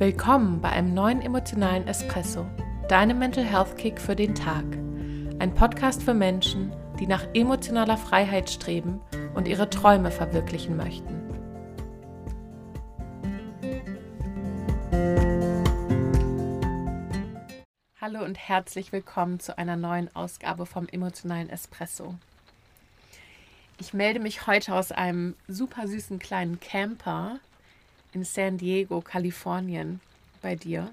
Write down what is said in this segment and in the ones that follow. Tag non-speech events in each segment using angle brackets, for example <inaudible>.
Willkommen bei einem neuen emotionalen Espresso, deinem Mental Health Kick für den Tag. Ein Podcast für Menschen, die nach emotionaler Freiheit streben und ihre Träume verwirklichen möchten. Hallo und herzlich willkommen zu einer neuen Ausgabe vom emotionalen Espresso. Ich melde mich heute aus einem super süßen kleinen Camper in San Diego, Kalifornien bei dir.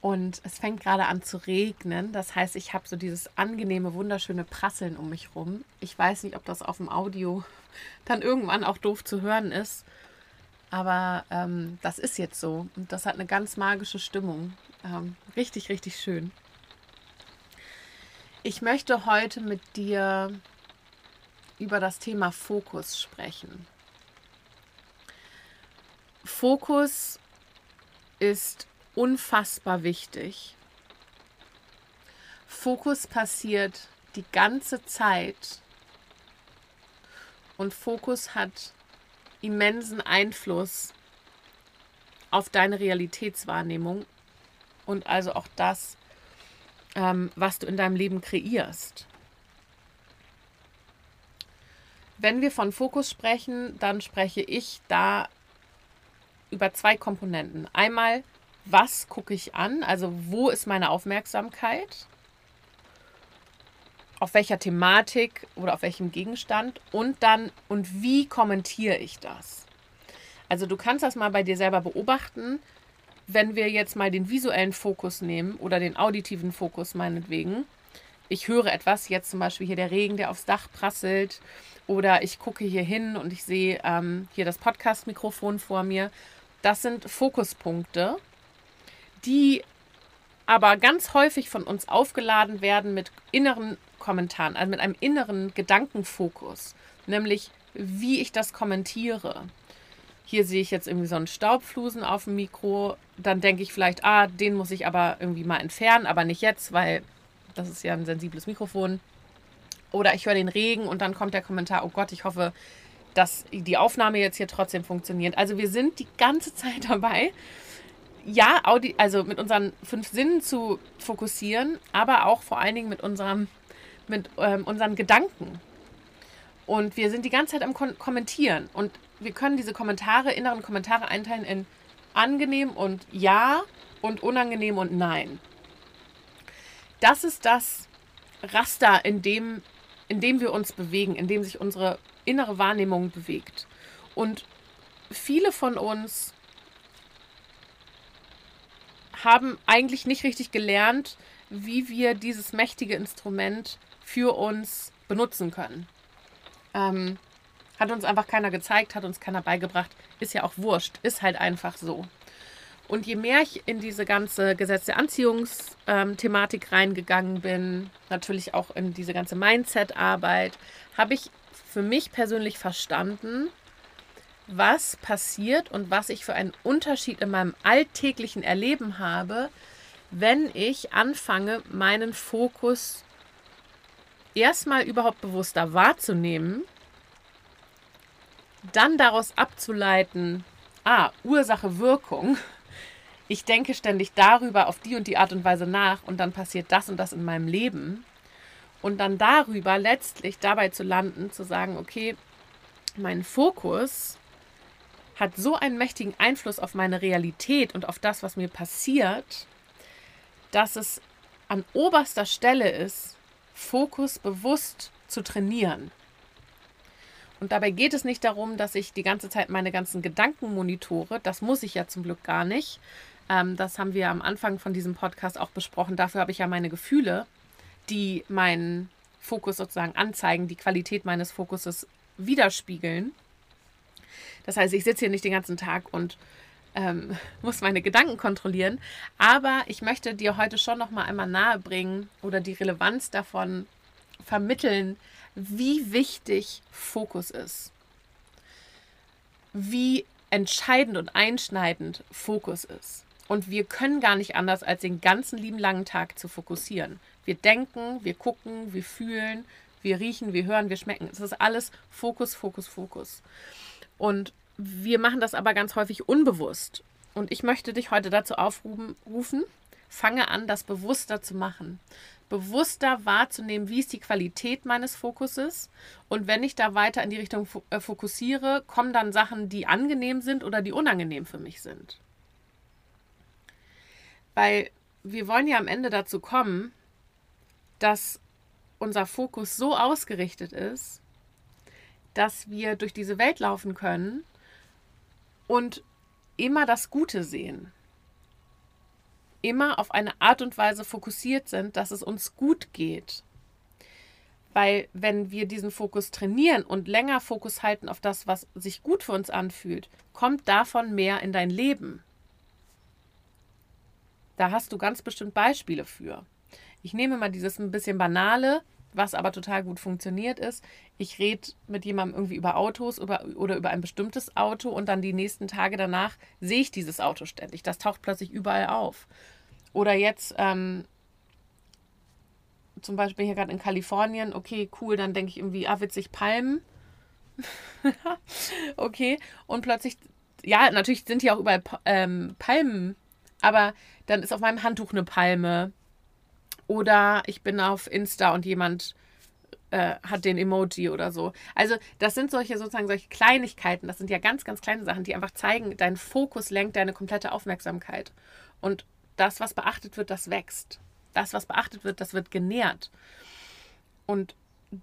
Und es fängt gerade an zu regnen. Das heißt, ich habe so dieses angenehme, wunderschöne Prasseln um mich rum. Ich weiß nicht, ob das auf dem Audio <laughs> dann irgendwann auch doof zu hören ist. Aber ähm, das ist jetzt so. Und das hat eine ganz magische Stimmung. Ähm, richtig, richtig schön. Ich möchte heute mit dir über das Thema Fokus sprechen. Fokus ist unfassbar wichtig. Fokus passiert die ganze Zeit und Fokus hat immensen Einfluss auf deine Realitätswahrnehmung und also auch das, ähm, was du in deinem Leben kreierst. Wenn wir von Fokus sprechen, dann spreche ich da über zwei Komponenten. Einmal, was gucke ich an? Also wo ist meine Aufmerksamkeit? Auf welcher Thematik oder auf welchem Gegenstand? Und dann, und wie kommentiere ich das? Also du kannst das mal bei dir selber beobachten. Wenn wir jetzt mal den visuellen Fokus nehmen oder den auditiven Fokus meinetwegen. Ich höre etwas, jetzt zum Beispiel hier der Regen, der aufs Dach prasselt. Oder ich gucke hier hin und ich sehe ähm, hier das Podcast-Mikrofon vor mir das sind Fokuspunkte, die aber ganz häufig von uns aufgeladen werden mit inneren Kommentaren, also mit einem inneren Gedankenfokus, nämlich wie ich das kommentiere. Hier sehe ich jetzt irgendwie so einen Staubflusen auf dem Mikro, dann denke ich vielleicht, ah, den muss ich aber irgendwie mal entfernen, aber nicht jetzt, weil das ist ja ein sensibles Mikrofon. Oder ich höre den Regen und dann kommt der Kommentar, oh Gott, ich hoffe, dass die Aufnahme jetzt hier trotzdem funktioniert. Also wir sind die ganze <laughs> Zeit dabei, ja, Audi also mit unseren fünf Sinnen zu fokussieren, aber auch vor allen Dingen mit, unserem, mit ähm, unseren Gedanken. Und wir sind die ganze Zeit am Kon Kommentieren. Und wir können diese Kommentare, inneren Kommentare einteilen in angenehm und ja und unangenehm und nein. Das ist das Raster, in dem, in dem wir uns bewegen, in dem sich unsere innere Wahrnehmung bewegt. Und viele von uns haben eigentlich nicht richtig gelernt, wie wir dieses mächtige Instrument für uns benutzen können. Ähm, hat uns einfach keiner gezeigt, hat uns keiner beigebracht. Ist ja auch wurscht, ist halt einfach so. Und je mehr ich in diese ganze Gesetz der Anziehungsthematik ähm, reingegangen bin, natürlich auch in diese ganze Mindset-Arbeit, habe ich für mich persönlich verstanden, was passiert und was ich für einen Unterschied in meinem alltäglichen Erleben habe, wenn ich anfange, meinen Fokus erstmal überhaupt bewusster wahrzunehmen, dann daraus abzuleiten, ah, Ursache, Wirkung. Ich denke ständig darüber auf die und die Art und Weise nach und dann passiert das und das in meinem Leben. Und dann darüber letztlich dabei zu landen, zu sagen, okay, mein Fokus hat so einen mächtigen Einfluss auf meine Realität und auf das, was mir passiert, dass es an oberster Stelle ist, Fokus bewusst zu trainieren. Und dabei geht es nicht darum, dass ich die ganze Zeit meine ganzen Gedanken monitore. Das muss ich ja zum Glück gar nicht. Ähm, das haben wir am Anfang von diesem Podcast auch besprochen. Dafür habe ich ja meine Gefühle die meinen Fokus sozusagen anzeigen, die Qualität meines Fokuses widerspiegeln. Das heißt, ich sitze hier nicht den ganzen Tag und ähm, <laughs> muss meine Gedanken kontrollieren, aber ich möchte dir heute schon noch mal einmal nahebringen oder die Relevanz davon vermitteln, wie wichtig Fokus ist. Wie entscheidend und einschneidend Fokus ist. Und wir können gar nicht anders, als den ganzen lieben langen Tag zu fokussieren. Wir denken, wir gucken, wir fühlen, wir riechen, wir hören, wir schmecken. Es ist alles Fokus, Fokus, Fokus. Und wir machen das aber ganz häufig unbewusst. Und ich möchte dich heute dazu aufrufen, fange an, das bewusster zu machen. Bewusster wahrzunehmen, wie ist die Qualität meines Fokuses. Und wenn ich da weiter in die Richtung äh, fokussiere, kommen dann Sachen, die angenehm sind oder die unangenehm für mich sind. Weil wir wollen ja am Ende dazu kommen, dass unser Fokus so ausgerichtet ist, dass wir durch diese Welt laufen können und immer das Gute sehen. Immer auf eine Art und Weise fokussiert sind, dass es uns gut geht. Weil wenn wir diesen Fokus trainieren und länger Fokus halten auf das, was sich gut für uns anfühlt, kommt davon mehr in dein Leben. Da hast du ganz bestimmt Beispiele für. Ich nehme mal dieses ein bisschen banale, was aber total gut funktioniert ist. Ich rede mit jemandem irgendwie über Autos über, oder über ein bestimmtes Auto und dann die nächsten Tage danach sehe ich dieses Auto ständig. Das taucht plötzlich überall auf. Oder jetzt ähm, zum Beispiel hier gerade in Kalifornien, okay, cool, dann denke ich irgendwie, ah, witzig, Palmen. <laughs> okay, und plötzlich, ja, natürlich sind hier auch überall ähm, Palmen, aber dann ist auf meinem Handtuch eine Palme oder ich bin auf Insta und jemand äh, hat den Emoji oder so. Also das sind solche sozusagen solche Kleinigkeiten. Das sind ja ganz, ganz kleine Sachen, die einfach zeigen, dein Fokus lenkt deine komplette Aufmerksamkeit. Und das, was beachtet wird, das wächst. Das, was beachtet wird, das wird genährt. Und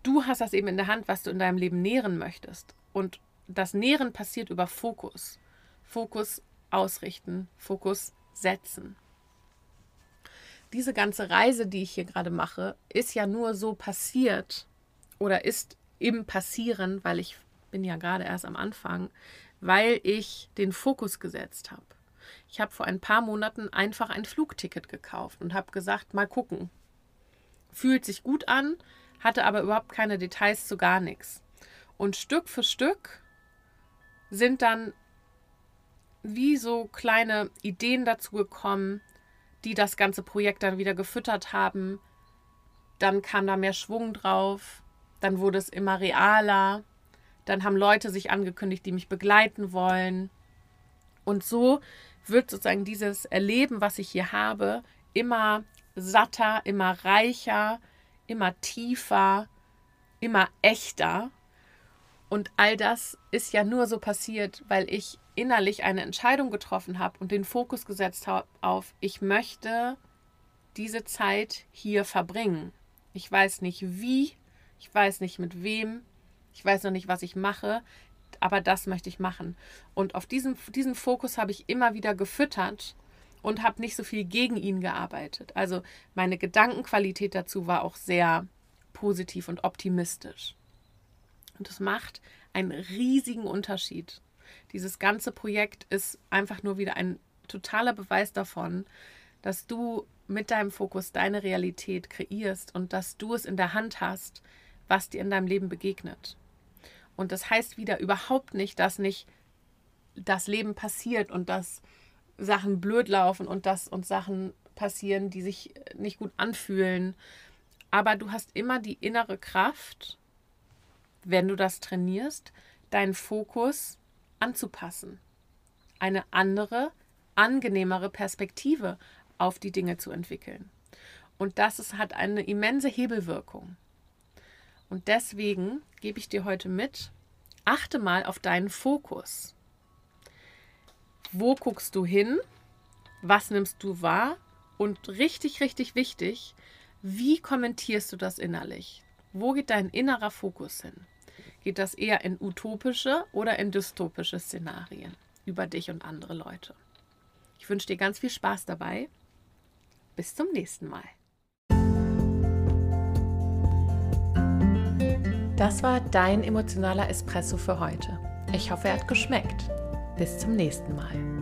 du hast das eben in der Hand, was du in deinem Leben nähren möchtest. Und das Nähren passiert über Fokus. Fokus ausrichten, Fokus setzen diese ganze Reise, die ich hier gerade mache, ist ja nur so passiert oder ist im Passieren, weil ich bin ja gerade erst am Anfang, weil ich den Fokus gesetzt habe. Ich habe vor ein paar Monaten einfach ein Flugticket gekauft und habe gesagt, mal gucken. Fühlt sich gut an, hatte aber überhaupt keine Details zu gar nichts. Und Stück für Stück sind dann wie so kleine Ideen dazu gekommen, die das ganze Projekt dann wieder gefüttert haben. Dann kam da mehr Schwung drauf. Dann wurde es immer realer. Dann haben Leute sich angekündigt, die mich begleiten wollen. Und so wird sozusagen dieses Erleben, was ich hier habe, immer satter, immer reicher, immer tiefer, immer echter. Und all das ist ja nur so passiert, weil ich innerlich eine Entscheidung getroffen habe und den Fokus gesetzt habe auf, ich möchte diese Zeit hier verbringen. Ich weiß nicht wie, ich weiß nicht mit wem, ich weiß noch nicht, was ich mache, aber das möchte ich machen. Und auf diesen, diesen Fokus habe ich immer wieder gefüttert und habe nicht so viel gegen ihn gearbeitet. Also meine Gedankenqualität dazu war auch sehr positiv und optimistisch. Und es macht einen riesigen Unterschied. Dieses ganze Projekt ist einfach nur wieder ein totaler Beweis davon, dass du mit deinem Fokus deine Realität kreierst und dass du es in der Hand hast, was dir in deinem Leben begegnet. Und das heißt wieder überhaupt nicht, dass nicht das Leben passiert und dass Sachen blöd laufen und dass uns Sachen passieren, die sich nicht gut anfühlen. Aber du hast immer die innere Kraft, wenn du das trainierst, deinen Fokus anzupassen. Eine andere, angenehmere Perspektive auf die Dinge zu entwickeln. Und das ist, hat eine immense Hebelwirkung. Und deswegen gebe ich dir heute mit, achte mal auf deinen Fokus. Wo guckst du hin? Was nimmst du wahr? Und richtig, richtig wichtig, wie kommentierst du das innerlich? Wo geht dein innerer Fokus hin? Geht das eher in utopische oder in dystopische Szenarien über dich und andere Leute? Ich wünsche dir ganz viel Spaß dabei. Bis zum nächsten Mal. Das war dein emotionaler Espresso für heute. Ich hoffe, er hat geschmeckt. Bis zum nächsten Mal.